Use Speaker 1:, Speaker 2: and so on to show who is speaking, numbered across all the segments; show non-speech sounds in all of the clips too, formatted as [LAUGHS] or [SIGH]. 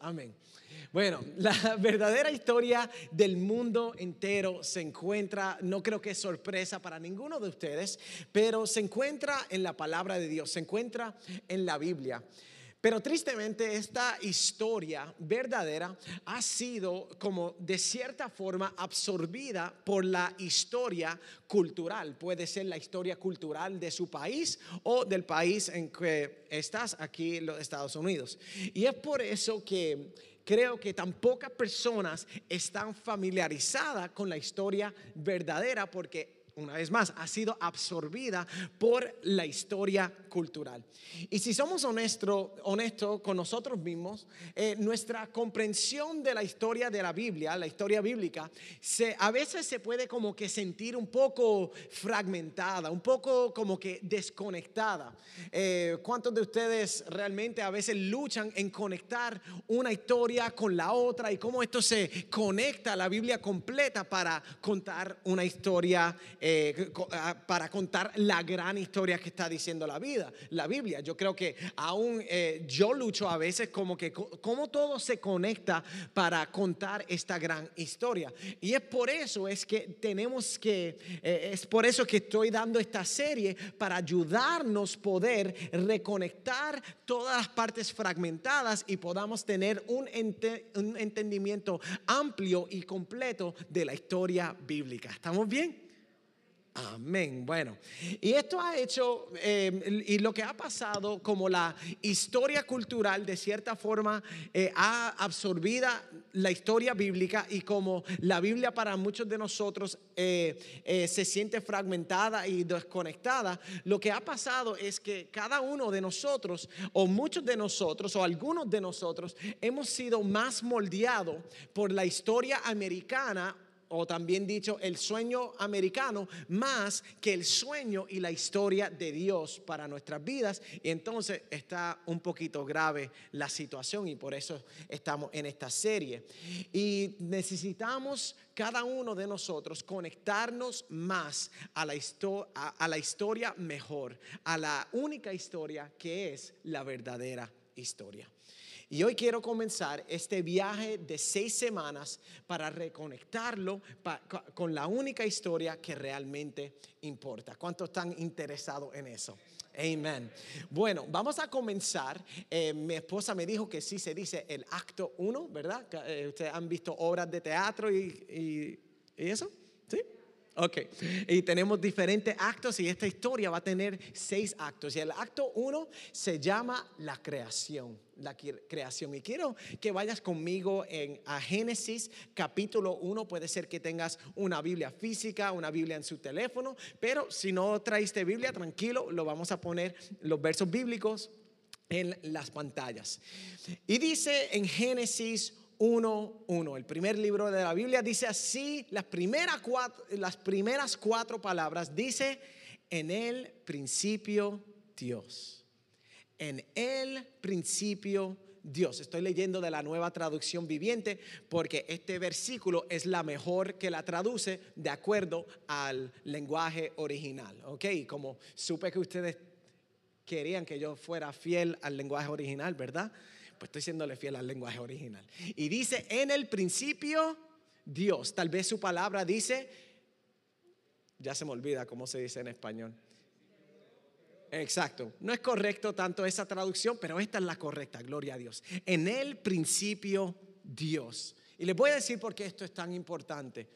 Speaker 1: Amén. Bueno, [LAUGHS] la verdadera historia del mundo entero se encuentra, no creo que es sorpresa para ninguno de ustedes, pero se encuentra en la palabra de Dios, se encuentra en la Biblia. Pero tristemente esta historia verdadera ha sido como de cierta forma absorbida por la historia cultural. Puede ser la historia cultural de su país o del país en que estás aquí los Estados Unidos. Y es por eso que creo que tan pocas personas están familiarizadas con la historia verdadera porque una vez más, ha sido absorbida por la historia cultural. Y si somos honestos honesto con nosotros mismos, eh, nuestra comprensión de la historia de la Biblia, la historia bíblica, se, a veces se puede como que sentir un poco fragmentada, un poco como que desconectada. Eh, ¿Cuántos de ustedes realmente a veces luchan en conectar una historia con la otra y cómo esto se conecta a la Biblia completa para contar una historia? Eh, ah, para contar la gran historia que está diciendo la vida, la Biblia. Yo creo que aún eh, yo lucho a veces como que cómo todo se conecta para contar esta gran historia. Y es por eso es que tenemos que, eh, es por eso que estoy dando esta serie para ayudarnos poder reconectar todas las partes fragmentadas y podamos tener un, un entendimiento amplio y completo de la historia bíblica. ¿Estamos bien? Amén. Bueno, y esto ha hecho, eh, y lo que ha pasado como la historia cultural, de cierta forma, eh, ha absorbido la historia bíblica y como la Biblia para muchos de nosotros eh, se siente fragmentada y desconectada, lo que ha pasado es que cada uno de nosotros, o muchos de nosotros, o algunos de nosotros, hemos sido más moldeados por la historia americana o también dicho el sueño americano, más que el sueño y la historia de Dios para nuestras vidas. Y entonces está un poquito grave la situación y por eso estamos en esta serie. Y necesitamos cada uno de nosotros conectarnos más a la, a la historia mejor, a la única historia que es la verdadera historia. Y hoy quiero comenzar este viaje de seis semanas para reconectarlo con la única historia que realmente importa. ¿Cuántos están interesados en eso? Amén. Bueno, vamos a comenzar. Eh, mi esposa me dijo que sí se dice el acto uno, ¿verdad? Eh, ustedes han visto obras de teatro y, y eso, ¿sí? Ok, y tenemos diferentes actos y esta historia va a tener seis actos. Y el acto uno se llama la creación, la creación. Y quiero que vayas conmigo en, a Génesis capítulo 1. Puede ser que tengas una Biblia física, una Biblia en su teléfono, pero si no traiste Biblia, tranquilo, lo vamos a poner los versos bíblicos en las pantallas. Y dice en Génesis 1.1. El primer libro de la Biblia dice así, las primeras cuatro, las primeras cuatro palabras dice, en el principio Dios. En el principio Dios. Estoy leyendo de la nueva traducción viviente porque este versículo es la mejor que la traduce de acuerdo al lenguaje original. Ok, como supe que ustedes querían que yo fuera fiel al lenguaje original, ¿verdad? Pues estoy siéndole fiel al lenguaje original. Y dice, en el principio, Dios. Tal vez su palabra dice, ya se me olvida cómo se dice en español. Exacto. No es correcto tanto esa traducción, pero esta es la correcta, gloria a Dios. En el principio, Dios. Y les voy a decir por qué esto es tan importante.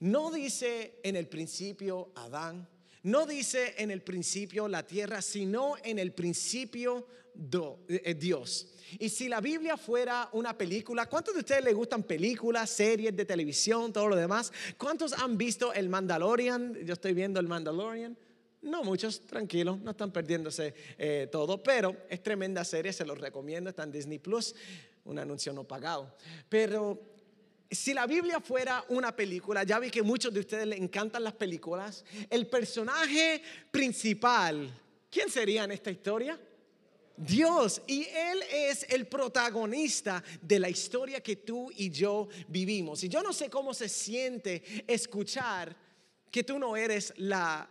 Speaker 1: No dice en el principio Adán, no dice en el principio la tierra, sino en el principio eh, Dios. Y si la Biblia fuera una película, ¿cuántos de ustedes les gustan películas, series de televisión, todo lo demás? ¿Cuántos han visto el Mandalorian? Yo estoy viendo el Mandalorian. No muchos, tranquilos, no están perdiéndose eh, todo, pero es tremenda serie, se los recomiendo, está en Disney Plus, un anuncio no pagado. Pero si la Biblia fuera una película, ya vi que muchos de ustedes le encantan las películas, el personaje principal, ¿quién sería en esta historia? Dios. Y Él es el protagonista de la historia que tú y yo vivimos. Y yo no sé cómo se siente escuchar que tú no eres la,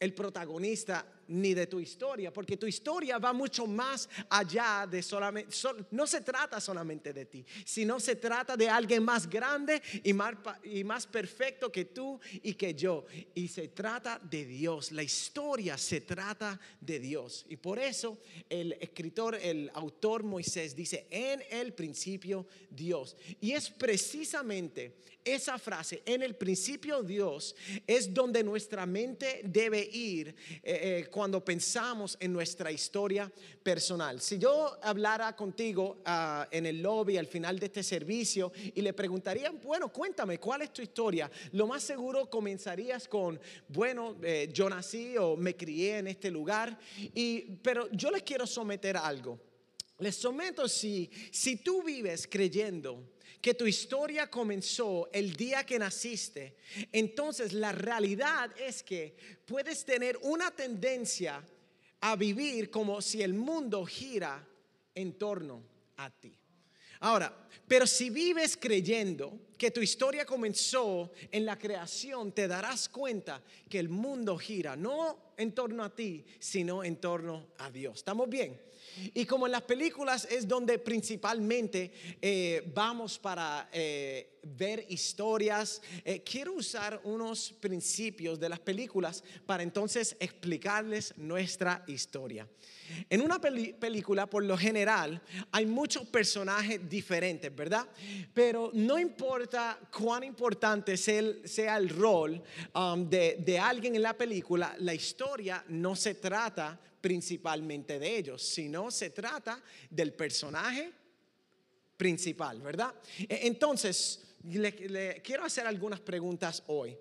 Speaker 1: el protagonista ni de tu historia, porque tu historia va mucho más allá de solamente, no se trata solamente de ti, sino se trata de alguien más grande y más, y más perfecto que tú y que yo. Y se trata de Dios, la historia se trata de Dios. Y por eso el escritor, el autor Moisés dice, en el principio Dios. Y es precisamente esa frase, en el principio Dios, es donde nuestra mente debe ir eh, eh, cuando pensamos en nuestra historia personal. Si yo hablara contigo ah, en el lobby al final de este servicio y le preguntaría, bueno, cuéntame, ¿cuál es tu historia? Lo más seguro comenzarías con, bueno, eh, yo nací o me crié en este lugar, y, pero yo les quiero someter algo. Les someto si, si tú vives creyendo que tu historia comenzó el día que naciste, entonces la realidad es que puedes tener una tendencia a vivir como si el mundo gira en torno a ti. Ahora, pero si vives creyendo que tu historia comenzó en la creación, te darás cuenta que el mundo gira no en torno a ti, sino en torno a Dios. ¿Estamos bien? Y como en las películas es donde principalmente eh, vamos para eh, ver historias, eh, quiero usar unos principios de las películas para entonces explicarles nuestra historia. En una película, por lo general, hay muchos personajes diferentes, ¿verdad? Pero no importa cuán importante sea el, rol um, de, alguien en la película, la historia no se trata principalmente de ellos, sino se trata del personaje principal, ¿verdad? E, entonces, le, quiero hacer algunas preguntas hoy.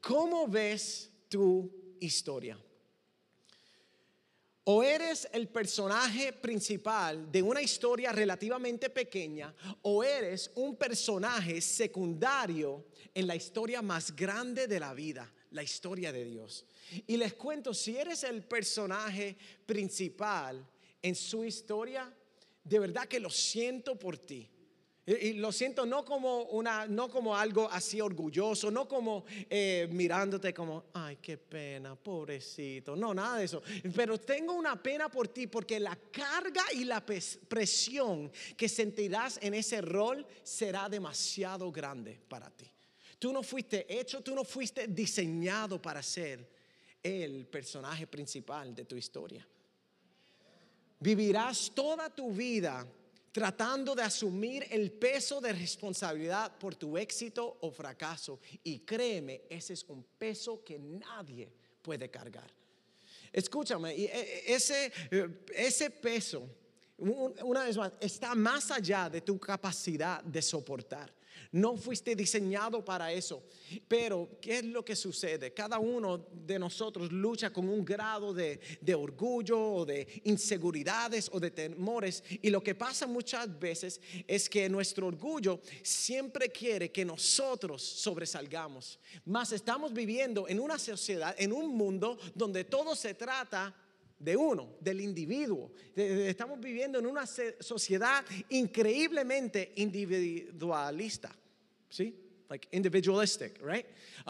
Speaker 1: ¿Cómo ves tu historia? O eres el personaje principal de una historia relativamente pequeña, o eres un personaje secundario en la historia más grande de la vida, la historia de Dios. Y les cuento, si eres el personaje principal en su historia, de verdad que lo siento por ti. Y, lo siento no como, una, no como algo así orgulloso, no como eh, mirándote como, ay, qué pena, pobrecito. No, nada de eso. Pero tengo una pena por ti porque la carga y la presión que sentirás en ese rol será demasiado grande para ti. Tú no fuiste hecho, tú no fuiste diseñado para ser el personaje principal de tu historia. Vivirás toda tu vida tratando de asumir el peso de responsabilidad por tu éxito o fracaso. Y créeme, ese es un peso que nadie puede cargar. Escúchame, e, e, ese, eh, ese peso, una vez más, está más allá de tu capacidad de soportar. No fuiste diseñado para eso. Pero, ¿qué es lo que sucede? Cada uno de nosotros lucha con un grado de, orgullo o de inseguridades o de temores. Y lo que pasa muchas veces es que nuestro orgullo siempre quiere que nosotros sobresalgamos. Mas estamos viviendo en una sociedad, en un mundo donde todo se trata de uno, del individuo. Estamos viviendo en una sociedad increíblemente individualista. ¿Sí? Like individualistic, right?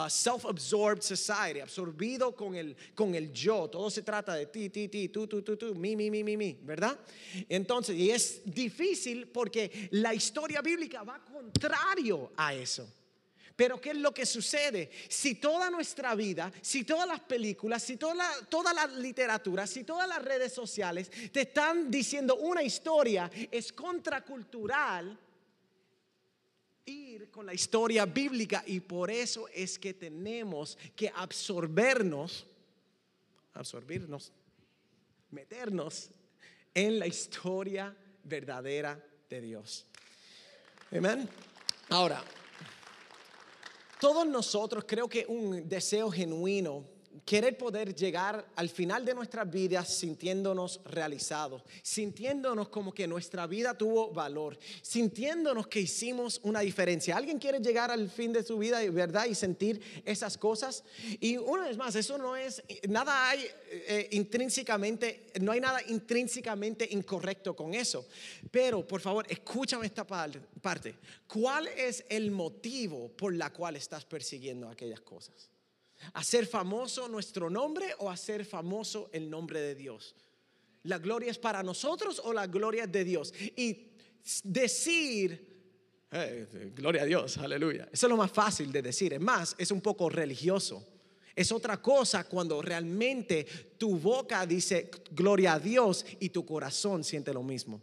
Speaker 1: self-absorbed society, absorbido con el, con el yo. Todo se trata de ti, ti, ti, tú, tú, tú, tú, mi, mi, mi, mi, mi, ¿verdad? Entonces, y es difícil porque la historia bíblica va contrario a eso. Pero ¿qué es lo que sucede? Si toda nuestra vida, si todas las películas, si toda la, toda la literatura, si todas las redes sociales te están diciendo una historia, es contracultural ir con la historia bíblica y por eso es que tenemos que absorbernos, absorbirnos, meternos en la historia verdadera de Dios. Amén. Ahora, todos nosotros creo que un deseo genuino querer poder llegar al final de nuestras vidas sintiéndonos realizados, sintiéndonos como que nuestra vida tuvo valor, sintiéndonos que hicimos una diferencia. ¿Alguien quiere llegar al fin de su vida, verdad, y sentir esas cosas? Y una vez más, eso no es, nada hay eh, intrínsecamente, no hay nada intrínsecamente incorrecto con eso. Pero, por favor, escúchame esta parte. ¿Cuál es el motivo por la cual estás persiguiendo aquellas cosas? ¿Hacer famoso nuestro nombre o hacer famoso el nombre de Dios? ¿La gloria es para nosotros o la gloria es de Dios? Y decir, eh, gloria a Dios, aleluya. Eso es lo más fácil de decir. Es más, es un poco religioso. Es otra cosa cuando realmente tu boca dice gloria a Dios y tu corazón siente lo mismo.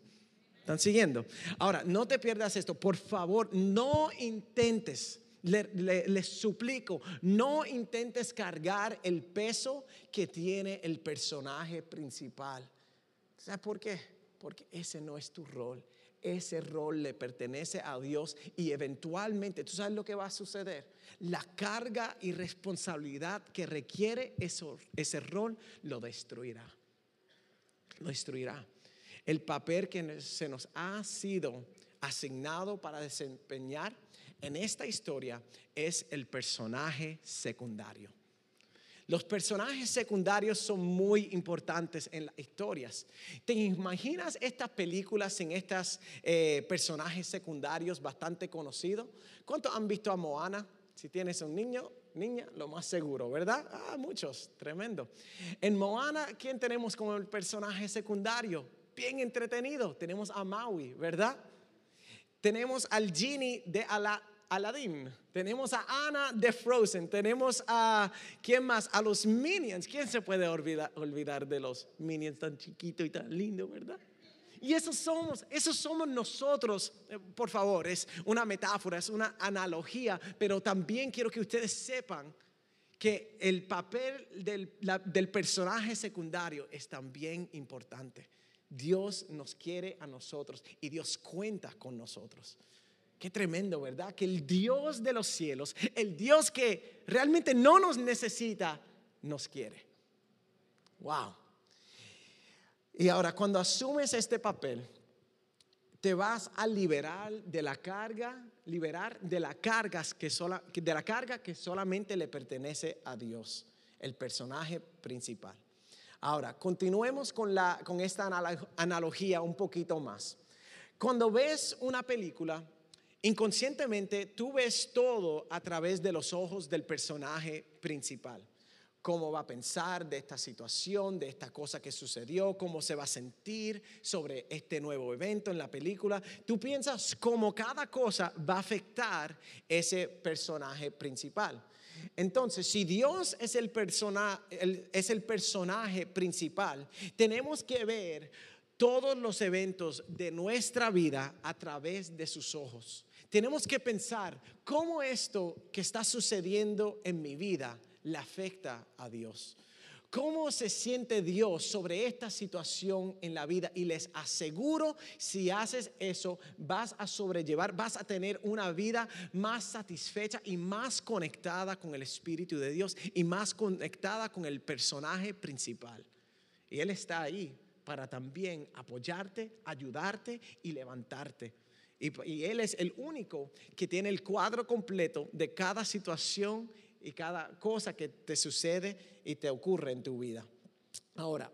Speaker 1: ¿Están siguiendo? Ahora, no te pierdas esto. Por favor, no intentes les suplico, no intentes cargar el peso que tiene el personaje principal. ¿Sabes por qué? Porque ese no es tu rol. Ese rol le pertenece a Dios y eventualmente, ¿tú sabes lo que va a suceder? La carga y responsabilidad que requiere ese rol lo destruirá. Lo destruirá. El papel que se nos ha sido asignado para desempeñar en esta historia es el personaje secundario. Los personajes secundarios son muy importantes en las historias. ¿Te imaginas estas películas sin estos eh, personajes secundarios bastante conocidos? ¿Cuántos han visto a Moana? Si tienes un niño, niña, lo más seguro, ¿verdad? Ah, muchos, tremendo. En Moana, ¿quién tenemos como el personaje secundario? Bien entretenido. Tenemos a Maui, ¿verdad? Tenemos al genie de Ala Aladdin, tenemos a Anna de Frozen, tenemos a, ¿quién más? A los Minions. ¿Quién se puede olvidar, olvidar de los Minions tan chiquitos y tan lindos, verdad? Y esos somos, esos somos nosotros, eh, por favor, es una metáfora, es una analogía, pero también quiero que ustedes sepan que el papel del, del personaje secundario es también importante. Dios nos quiere a nosotros y Dios cuenta con nosotros. Qué tremendo, ¿verdad? Que el Dios de los cielos, el Dios que realmente no nos necesita, nos quiere. Wow. Y ahora, cuando asumes este papel, te vas a liberar de la carga, liberar de la carga que, sola, de la carga que solamente le pertenece a Dios, el personaje principal. Ahora, continuemos con, la, con esta analogía un poquito más. Cuando ves una película, Inconscientemente tú ves todo a través de los ojos del personaje principal. Cómo va a pensar de esta situación, de esta cosa que sucedió, cómo se va a sentir sobre este nuevo evento en la película. Tú piensas cómo cada cosa va a afectar ese personaje principal. Entonces, si Dios es el, persona, es el personaje principal, tenemos que ver todos los eventos de nuestra vida a través de sus ojos tenemos que pensar cómo esto que está sucediendo en mi vida le afecta a Dios. ¿Cómo se siente Dios sobre esta situación en la vida? Y les aseguro, si haces eso, vas a sobrellevar, vas a tener una vida más satisfecha y más conectada con el Espíritu de Dios y más conectada con el personaje principal. Y Él está ahí para también apoyarte, ayudarte y levantarte. Y, Él es el único que tiene el cuadro completo de cada situación y cada cosa que te sucede y te ocurre en tu vida. Ahora,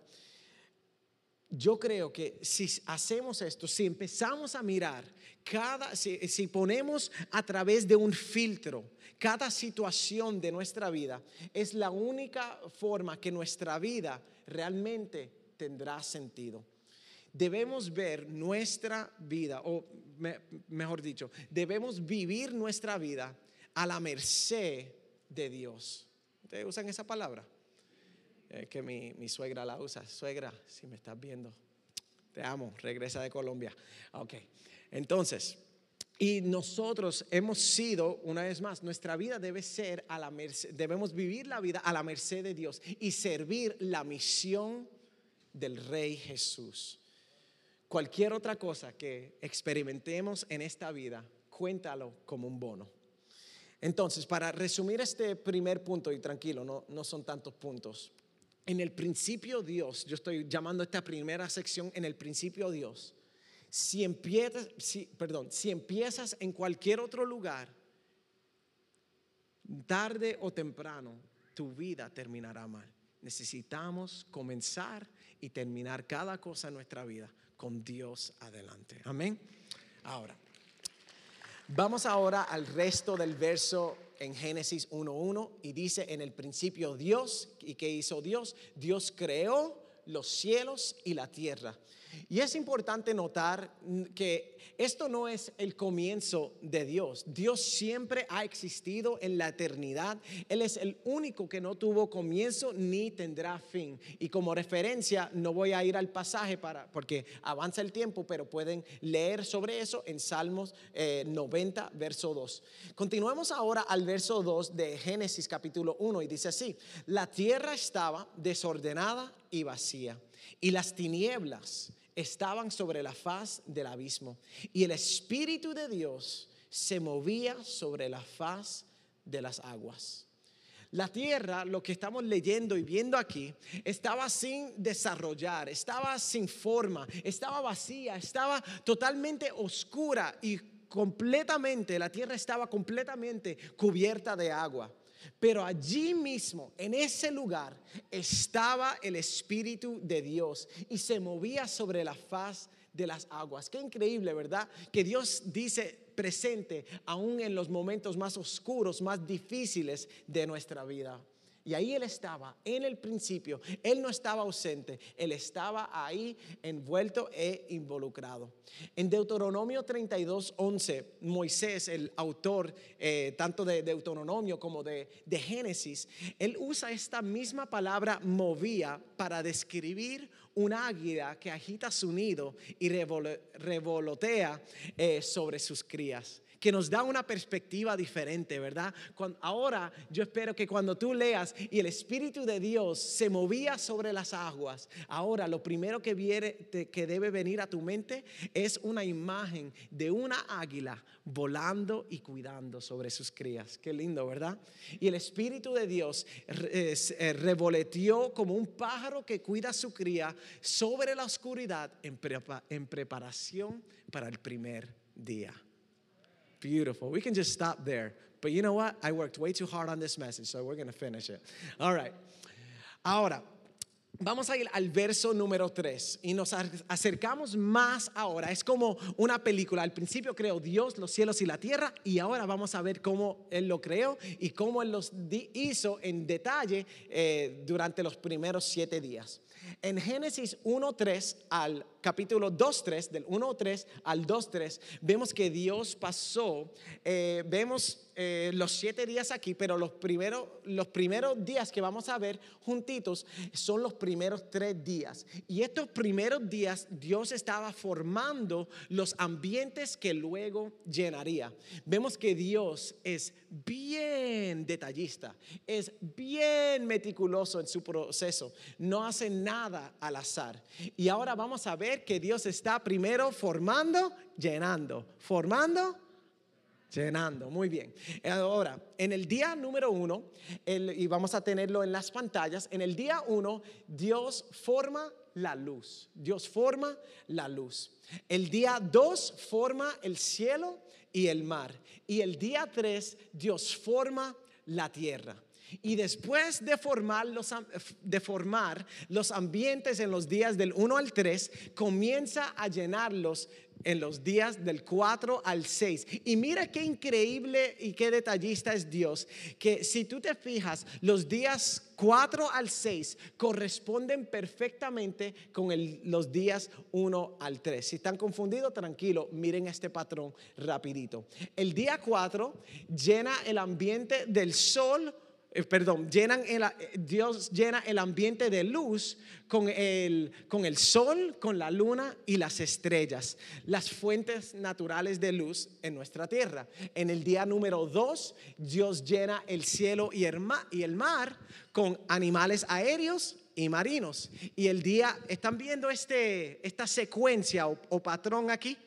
Speaker 1: yo creo que si hacemos esto, si empezamos a mirar cada, si, si, ponemos a través de un filtro cada situación de nuestra vida, es la única forma que nuestra vida realmente tendrá sentido debemos ver nuestra vida, o mejor dicho, debemos vivir nuestra vida a la merced de Dios. ¿Ustedes usan esa palabra? Que mi, mi, suegra la usa. Suegra, si me estás viendo, te amo, regresa de Colombia. Ok, entonces, y nosotros hemos sido, una vez más, nuestra vida debe ser a la merced, debemos vivir la vida a la merced de Dios y servir la misión del Rey Jesús cualquier otra cosa que experimentemos en esta vida, cuéntalo como un bono. Entonces, para resumir este primer punto, y tranquilo, no, no son tantos puntos. En el principio Dios, yo estoy llamando esta primera sección en el principio Dios. Si empiezas, si, empiezas en cualquier otro lugar, tarde o temprano, tu vida terminará mal. Necesitamos comenzar y terminar cada cosa en nuestra vida con Dios adelante. Amén. Ahora, vamos ahora al resto del verso en Génesis 1.1 y dice, en el principio Dios, ¿y qué hizo Dios? Dios creó los cielos y la tierra. Y es importante notar que esto no es el comienzo de Dios. Dios siempre ha existido en la eternidad. Él es el único que no tuvo comienzo ni tendrá fin. Y como referencia, no voy a ir al pasaje para, porque avanza el tiempo, pero pueden leer sobre eso en Salmos 90, eh, verso 2. Continuemos ahora al verso 2 de Génesis capítulo 1 y dice así, la tierra estaba desordenada y vacía y las tinieblas estaban sobre la faz del abismo y el Espíritu de Dios se movía sobre la faz de las aguas. La tierra, lo que estamos leyendo y viendo aquí, estaba sin desarrollar, estaba sin forma, estaba vacía, estaba totalmente oscura y completamente, la tierra estaba completamente cubierta de agua. Pero allí mismo, en ese lugar, estaba el Espíritu de Dios y se movía sobre la faz de las aguas. Qué increíble, ¿verdad? Que Dios dice presente aún en los momentos más oscuros, más difíciles de nuestra vida. Y ahí Él estaba, en el principio. Él no estaba ausente, Él estaba ahí envuelto e involucrado. En Deuteronomio 32, 11, Moisés, el autor eh, tanto de Deuteronomio como de, de Génesis, él usa esta misma palabra movía para describir un águila que agita su nido y revolotea eh, sobre sus crías que nos da una perspectiva diferente, ¿verdad? ahora yo espero que cuando tú leas y el Espíritu de Dios se movía sobre las aguas, ahora lo primero que, viene, que debe venir a tu mente es una imagen de una águila volando y cuidando sobre sus crías. Qué lindo, ¿verdad? Y el Espíritu de Dios eh, como un pájaro que cuida a su cría sobre la oscuridad en preparación para el primer día. Beautiful. We can just stop there. But you know what? I worked way too hard on this message, so we're going to finish it. All right. Ahora, Vamos a ir al verso número 3 y nos acercamos más ahora. Es como una película. Al principio creó Dios los cielos y la tierra y ahora vamos a ver cómo Él lo creó y cómo Él los hizo en detalle eh, durante los primeros siete días. En Génesis 1.3 al capítulo 2.3, del 1.3 al 2.3, vemos que Dios pasó, eh, vemos eh, los siete días aquí, pero los primeros, los primeros días que vamos a ver juntitos son los primeros tres días. Y estos primeros días Dios estaba formando los ambientes que luego llenaría. Vemos que Dios es bien detallista, es bien meticuloso en su proceso, no hace nada al azar. Y ahora vamos a ver que Dios está primero formando, llenando, formando, Llenando, muy bien. Ahora, en el día número uno, y vamos a tenerlo en las pantallas, en el día uno, Dios forma la luz. Dios forma la luz. El día dos forma el cielo y el mar. Y el día tres, Dios forma la tierra. Y después de formar, los, de formar los ambientes en los días del 1 al 3, comienza a llenarlos en los días del 4 al 6. Y mira qué increíble y qué detallista es Dios, que si tú te fijas, los días 4 al 6 corresponden perfectamente con los días 1 al 3. Si están confundidos, tranquilo, miren este patrón rapidito. El día 4 llena el ambiente del sol eh, perdón, eh, Dios llena el ambiente de luz con el, con el sol, con la luna y las estrellas, las fuentes naturales de luz en nuestra tierra. En el día número dos, Dios llena el cielo y el, mar, y el mar con animales aéreos y marinos. Y el día, ¿están viendo este, esta secuencia o patrón aquí?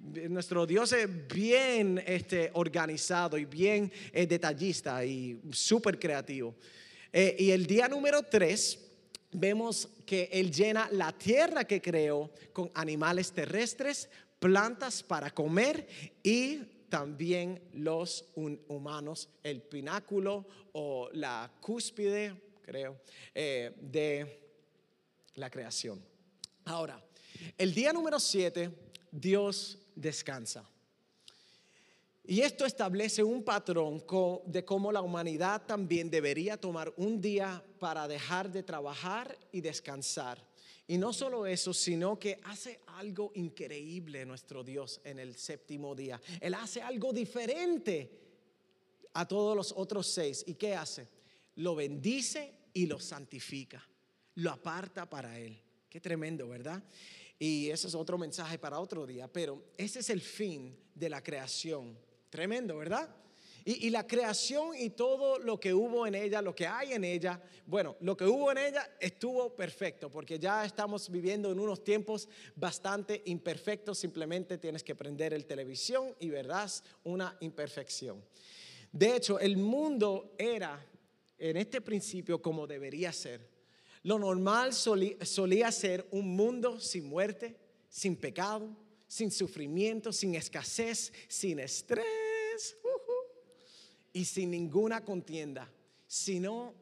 Speaker 1: Nuestro Dios es bien este, organizado y bien eh, detallista y súper creativo. Eh, y el día número 3 vemos que Él llena la tierra que creó con animales terrestres, plantas para comer y también los humanos, el pináculo o la cúspide, creo, eh, de la creación. Ahora, el día número 7, Dios descansa. Y esto establece un patrón de cómo la humanidad también debería tomar un día para dejar de trabajar y descansar. Y no solo eso, sino que hace algo increíble nuestro Dios en el séptimo día. Él hace algo diferente a todos los otros seis. ¿Y qué hace? Lo bendice y lo santifica. Lo aparta para Él. Qué tremendo, ¿verdad? Y ese es otro mensaje para otro día. Pero ese es el fin de la creación Tremendo, ¿verdad? Y, la creación y todo lo que hubo en ella, lo que hay en ella, bueno, lo que hubo en ella estuvo perfecto, porque ya estamos viviendo en unos tiempos bastante imperfectos, simplemente tienes que prender el televisión y verás una imperfección. De hecho, el mundo era en este principio como debería ser. Lo normal solía ser un mundo sin muerte, sin pecado, sin sufrimiento, sin escasez, sin estrés y sin ninguna contienda, sino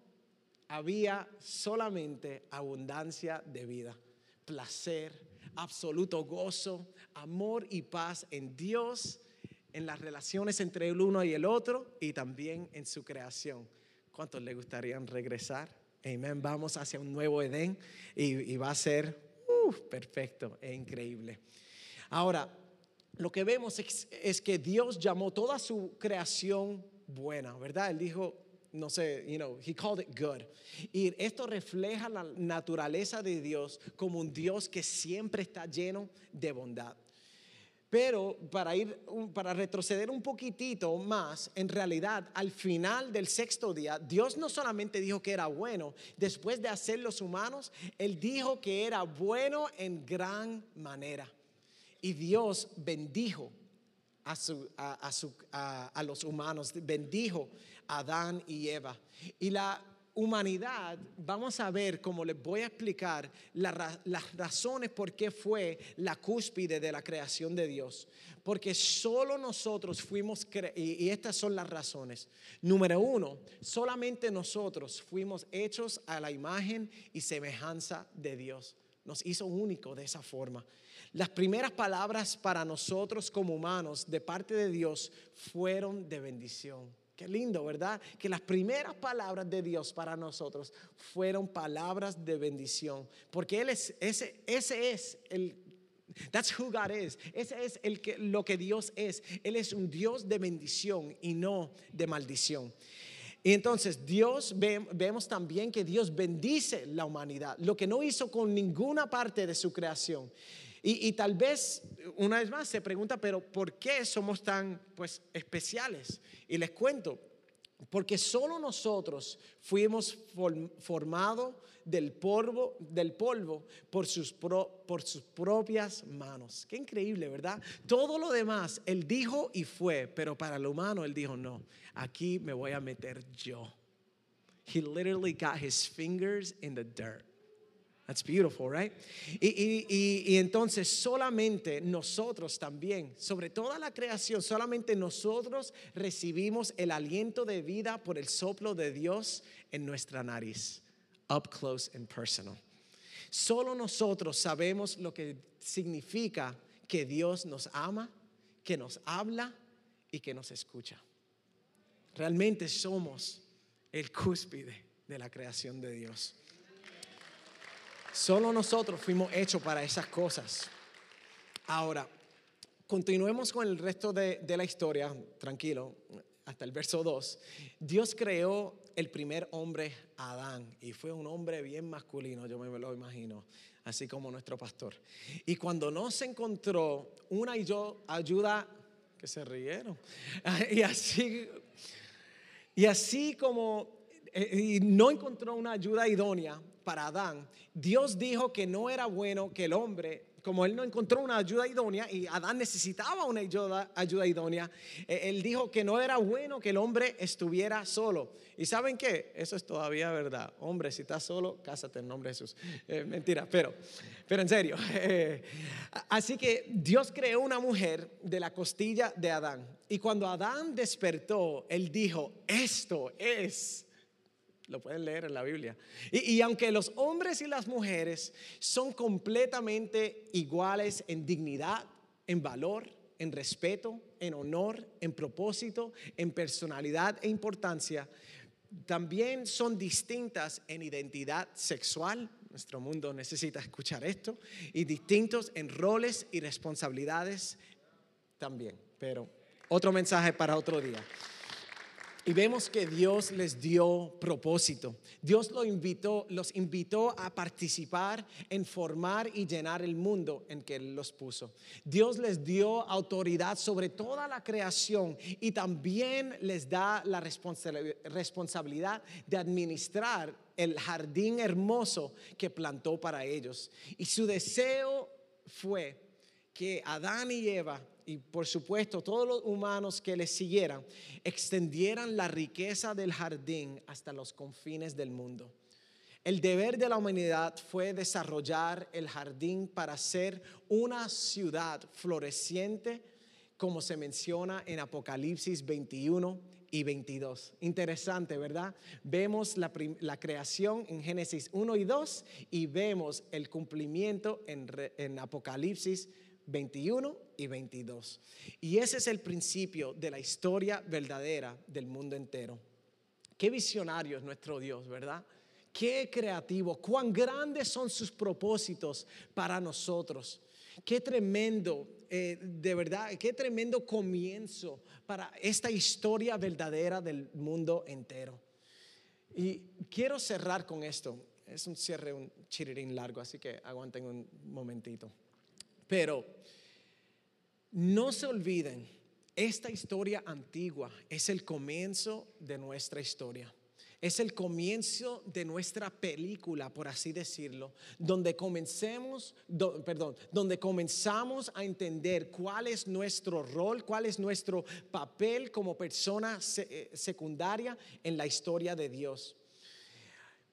Speaker 1: había solamente abundancia de vida, placer, absoluto gozo, amor y paz en Dios, en las relaciones entre el uno y el otro y también en su creación. ¿Cuántos le gustarían regresar? Amén. Vamos hacia un nuevo Edén y, va a ser perfecto e increíble. Ahora, lo que vemos es, que Dios llamó toda su creación buena, ¿verdad? Él dijo, no sé, you know, he called it good. Y esto refleja la naturaleza de Dios como un Dios que siempre está lleno de bondad. Pero para ir para retroceder un poquitito más, en realidad al final del sexto día, Dios no solamente dijo que era bueno, después de hacer los humanos, él dijo que era bueno en gran manera. Y Dios bendijo a, los humanos, bendijo a Adán y Eva. Y la humanidad, vamos a ver, como les voy a explicar, las razones por qué fue la cúspide de la creación de Dios. Porque solo nosotros fuimos, y estas son las razones. Número uno, solamente nosotros fuimos hechos a la imagen y semejanza de Dios. Nos hizo único de esa forma. Las primeras palabras para nosotros como humanos de parte de Dios fueron de bendición. Qué lindo, ¿verdad? Que las primeras palabras de Dios para nosotros fueron palabras de bendición. Porque Él es, ese, ese es el, That's who God is. Ese es el que, lo que Dios es. Él es un Dios de bendición y no de maldición. Y entonces Dios, vemos también que Dios bendice la humanidad, lo que no hizo con ninguna parte de su creación. Y, tal vez, una vez más, se pregunta, pero ¿por qué somos tan pues, especiales? Y les cuento, porque solo nosotros fuimos formados del polvo, del polvo por, sus por sus propias manos. Qué increíble, ¿verdad? Todo lo demás, Él dijo y fue, pero para lo humano Él dijo, no, aquí me voy a meter yo. He literally got his fingers in the dirt. That's beautiful, right? Y, entonces solamente nosotros también, sobre toda la creación, solamente nosotros recibimos el aliento de vida por el soplo de Dios en nuestra nariz, up close and personal. Solo nosotros sabemos lo que significa que Dios nos ama, que nos habla y que nos escucha. Realmente somos el cúspide de la creación de Dios. Solo nosotros fuimos hechos para esas cosas. Ahora, continuemos con el resto de, la historia, tranquilo, hasta el verso 2. Dios creó el primer hombre, Adán, y fue un hombre bien masculino, yo me lo imagino, así como nuestro pastor. Y cuando no se encontró una ayuda, que se rieron, [LAUGHS] y así, y así como eh, y no encontró una ayuda idónea, para Adán, Dios dijo que no era bueno que el hombre, como él no encontró una ayuda idónea y Adán necesitaba una ayuda, ayuda idónea, eh, él dijo que no era bueno que el hombre estuviera solo. ¿Y saben qué? Eso es todavía verdad. Hombre, si estás solo, cásate en nombre de Jesús. Eh, mentira, pero, pero en serio. [LAUGHS] así que Dios creó una mujer de la costilla de Adán. Y cuando Adán despertó, él dijo, esto es lo pueden leer en la Biblia. Y, aunque los hombres y las mujeres son completamente iguales en dignidad, en valor, en respeto, en honor, en propósito, en personalidad e importancia, también son distintas en identidad sexual, nuestro mundo necesita escuchar esto, y distintos en roles y responsabilidades también. Pero otro mensaje para otro día. Y vemos que Dios les dio propósito. Dios los invitó, los invitó a participar en formar y llenar el mundo en que Él los puso. Dios les dio autoridad sobre toda la creación y también les da la responsabilidad de administrar el jardín hermoso que plantó para ellos. Y su deseo fue que Adán y Eva y por supuesto todos los humanos que les siguieran extendieran la riqueza del jardín hasta los confines del mundo. El deber de la humanidad fue desarrollar el jardín para ser una ciudad floreciente, como se menciona en Apocalipsis 21 y 22. Interesante, ¿verdad? Vemos la, creación en Génesis 1 y 2 y vemos el cumplimiento en, Apocalipsis 21 y 22. Y ese es el principio de la historia verdadera del mundo entero. Qué visionario es nuestro Dios, ¿verdad? Qué creativo, cuán grandes son sus propósitos para nosotros. Qué tremendo, eh, de verdad, qué tremendo comienzo para esta historia verdadera del mundo entero. Y quiero cerrar con esto. Es un cierre, un chirirín largo, así que aguanten un momentito. Pero no se olviden, esta historia antigua es el comienzo de nuestra historia. Es el comienzo de nuestra película, por así decirlo, donde comencemos, perdón, donde comenzamos a entender cuál es nuestro rol, cuál es nuestro papel como persona eh, secundaria en la historia de Dios.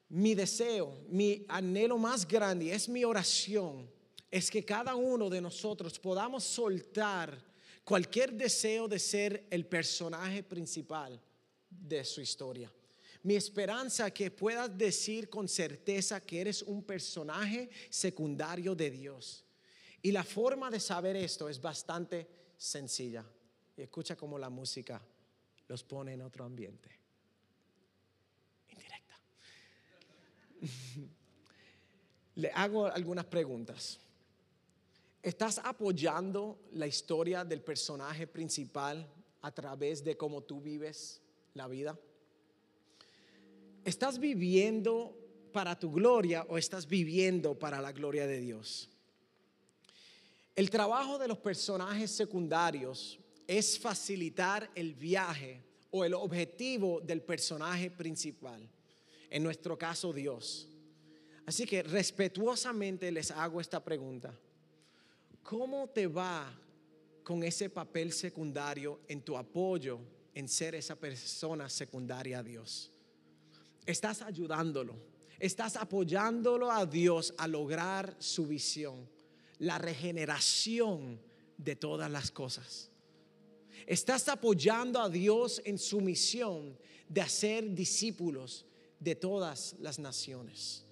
Speaker 1: Mi deseo, mi anhelo más grande es mi oración es que cada uno de nosotros podamos soltar cualquier deseo de ser el personaje principal de su historia. Mi esperanza que puedas decir con certeza que eres un personaje secundario de Dios. Y la forma de saber esto es bastante sencilla. Y escucha cómo la música los pone en otro ambiente. Indirecta. [LAUGHS] Le hago algunas preguntas. ¿Estás apoyando la historia del personaje principal a través de cómo tú vives la vida? ¿Estás viviendo para tu gloria o estás viviendo para la gloria de Dios? El trabajo de los personajes secundarios es facilitar el viaje o el objetivo del personaje principal, en nuestro caso Dios. Así que respetuosamente les hago esta pregunta. ¿Cómo te va con ese papel secundario en tu apoyo en ser esa persona secundaria a Dios? Estás ayudándolo, estás apoyándolo a Dios a lograr su visión, la regeneración de todas las cosas. Estás apoyando a Dios en su misión de hacer discípulos de todas las naciones.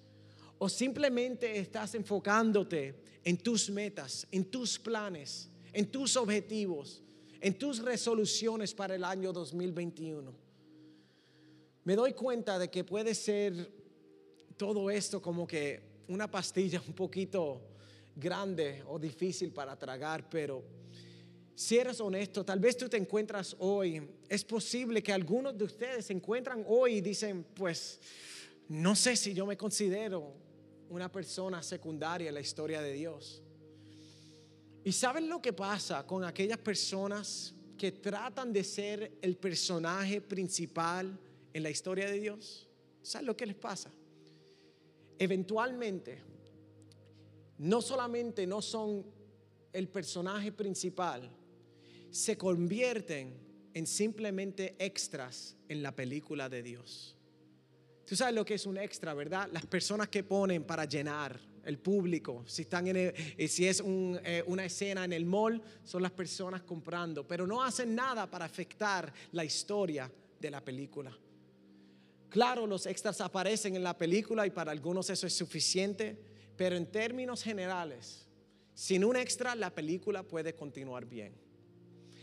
Speaker 1: O simplemente estás enfocándote en tus metas, en tus planes, en tus objetivos, en tus resoluciones para el año 2021. Me doy cuenta de que puede ser todo esto como que una pastilla un poquito grande o difícil para tragar, pero si eres honesto, tal vez tú te encuentras hoy, es posible que algunos de ustedes se encuentran hoy y dicen, pues, no sé si yo me considero una persona secundaria en la historia de Dios. ¿Y saben lo que pasa con aquellas personas que tratan de ser el personaje principal en la historia de Dios? ¿Saben lo que les pasa? Eventualmente, no solamente no son el personaje principal, se convierten en simplemente extras en la película de Dios. Tú sabes lo que es un extra, ¿verdad? Las personas que ponen para llenar el público, si, están en eh, si es eh, una escena en el mall, son las personas comprando, pero no hacen nada para afectar la historia de la película. Claro, los extras aparecen en la película y para algunos eso es suficiente, pero en términos generales, sin un extra la película puede continuar bien.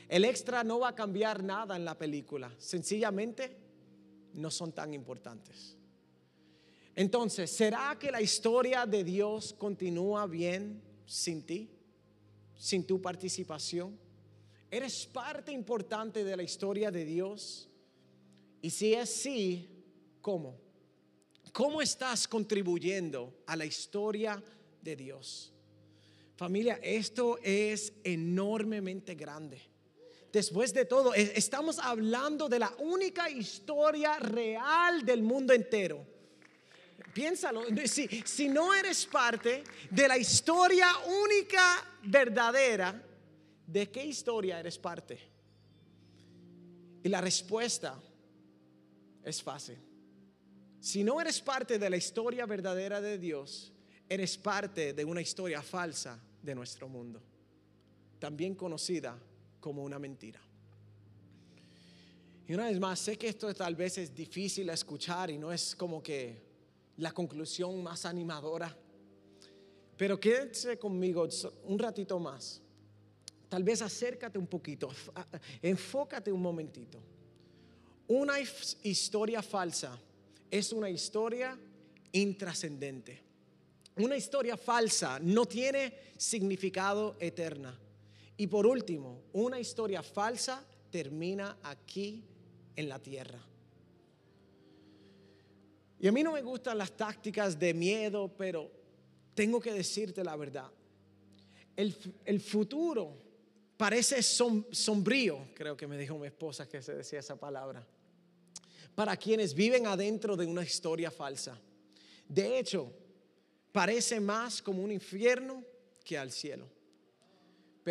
Speaker 1: El extra no va a cambiar nada en la película. Sencillamente no son tan importantes. Entonces, ¿será que la historia de Dios continúa bien sin ti? Sin tu participación. ¿Eres parte importante de la historia de Dios? Y si es sí, ¿cómo? ¿Cómo estás contribuyendo a la historia de Dios? Familia, esto es enormemente grande. Después de todo, estamos hablando de la única historia real del mundo entero. Piénsalo, si, no eres parte de la historia única verdadera, ¿de qué historia eres parte? Y la respuesta es fácil. Si no eres parte de la historia verdadera de Dios, eres parte de una historia falsa de nuestro mundo, también conocida como una mentira. Y una vez más, sé que esto tal vez es difícil escuchar y no es como que la conclusión más animadora, pero quédese conmigo un ratito más. Tal vez acércate un poquito, enfócate un momentito. Una historia falsa es una historia intrascendente. Una historia falsa no tiene significado eterna. Y por último, una historia falsa termina aquí en la tierra. Y a mí no me gustan las tácticas de miedo, pero tengo que decirte la verdad. El, futuro parece sombrío, creo que me dijo mi esposa que se decía esa palabra, para quienes viven adentro de una historia falsa. De hecho, parece más como un infierno que al cielo.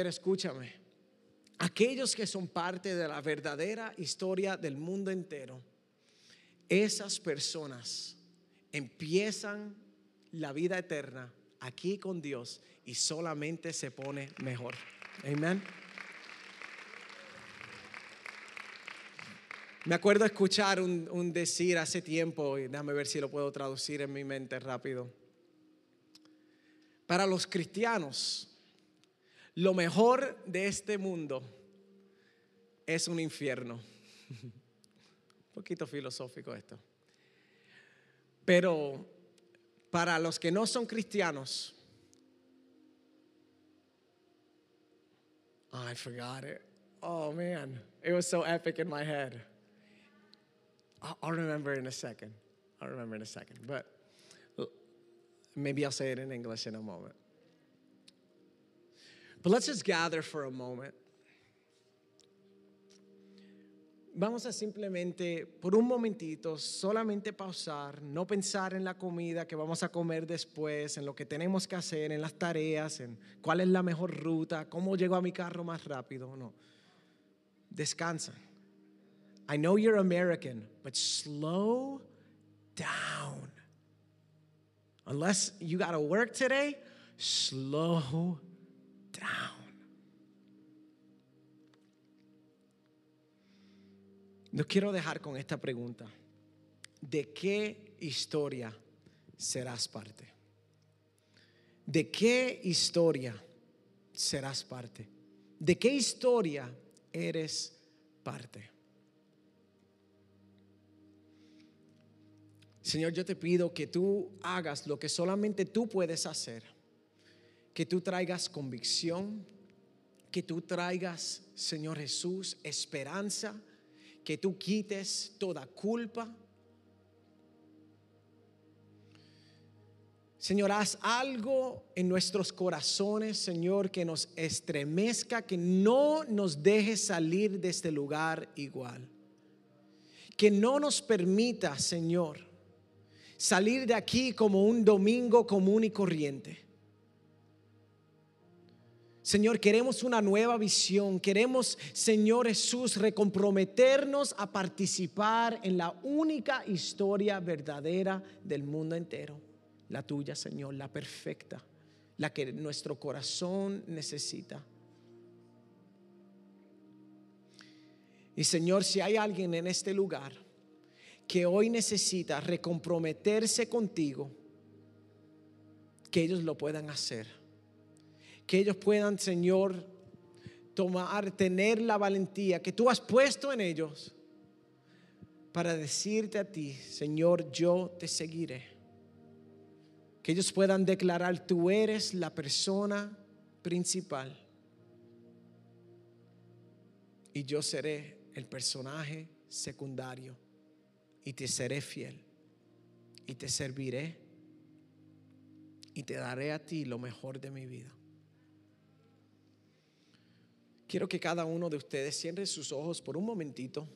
Speaker 1: Escúchame, aquellos que son parte de la verdadera historia del mundo entero, esas personas empiezan la vida eterna aquí con Dios y solamente se pone mejor. Amén. Me acuerdo escuchar un, un, decir hace tiempo, y déjame ver si lo puedo traducir en mi mente rápido. Para los cristianos, lo mejor de este mundo es un infierno. un poquito filosófico esto. Pero para los que no son cristianos, I forgot it. Oh man, it was so epic in my head. I'll remember in a second. I'll remember in a second. But maybe I'll say it in English in a moment. But let's just gather for a moment. Vamos a simplemente, por un momentito, solamente pausar, no pensar en la comida que vamos a comer después, en lo que tenemos que hacer, en las tareas, en cuál es la mejor ruta, cómo llego a mi carro más rápido. No. Descansa. I know you're American, but slow down. Unless you got to work today, slow down. Nos quiero dejar con esta pregunta. ¿De qué historia serás parte? ¿De qué historia serás parte? ¿De qué historia eres parte? Señor, yo te pido que tú hagas lo que solamente tú puedes hacer que tú traigas convicción, que tú traigas, Señor Jesús, esperanza, que tú quites toda culpa. Señor, haz algo en nuestros corazones, Señor, que nos estremezca, que no nos deje salir de este lugar igual. Que no nos permita, Señor, salir de aquí como un domingo común y corriente Señor, queremos una nueva visión. Queremos, Señor Jesús, recomprometernos a participar en la única historia verdadera del mundo entero. La tuya, Señor, la perfecta, la que nuestro corazón necesita. Y Señor, si hay alguien en este lugar que hoy necesita recomprometerse contigo, que ellos lo puedan hacer que ellos puedan, Señor, tomar, tener la valentía que tú has puesto en ellos para decirte a ti, Señor, yo te seguiré. Que ellos puedan declarar, tú eres la persona principal y yo seré el personaje secundario y te seré fiel y te serviré y te daré a ti lo mejor de mi vida. Quiero que cada uno de ustedes cierre sus ojos por un momentito.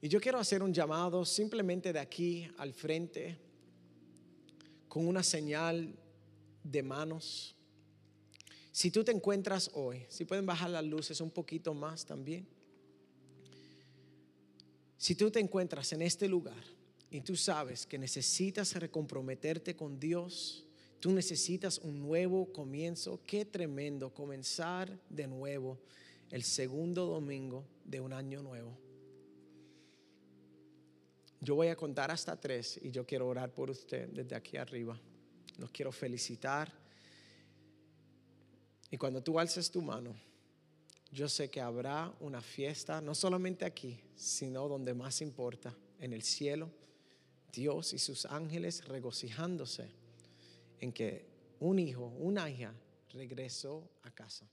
Speaker 1: Y yo quiero hacer un llamado simplemente de aquí al frente con una señal de manos. Si tú te encuentras hoy, si pueden bajar las luces un poquito más también. Si tú te encuentras en este lugar y tú sabes que necesitas recomprometerte con Dios, Tú necesitas un nuevo comienzo. Qué tremendo comenzar de nuevo el segundo domingo de un año nuevo. Yo voy a contar hasta tres y yo quiero orar por usted desde aquí arriba. Los quiero felicitar. Y cuando tú alces tu mano, yo sé que habrá una fiesta, no solamente aquí, sino donde más importa, en el cielo, Dios y sus ángeles regocijándose en que un hijo, una hija regresó a casa.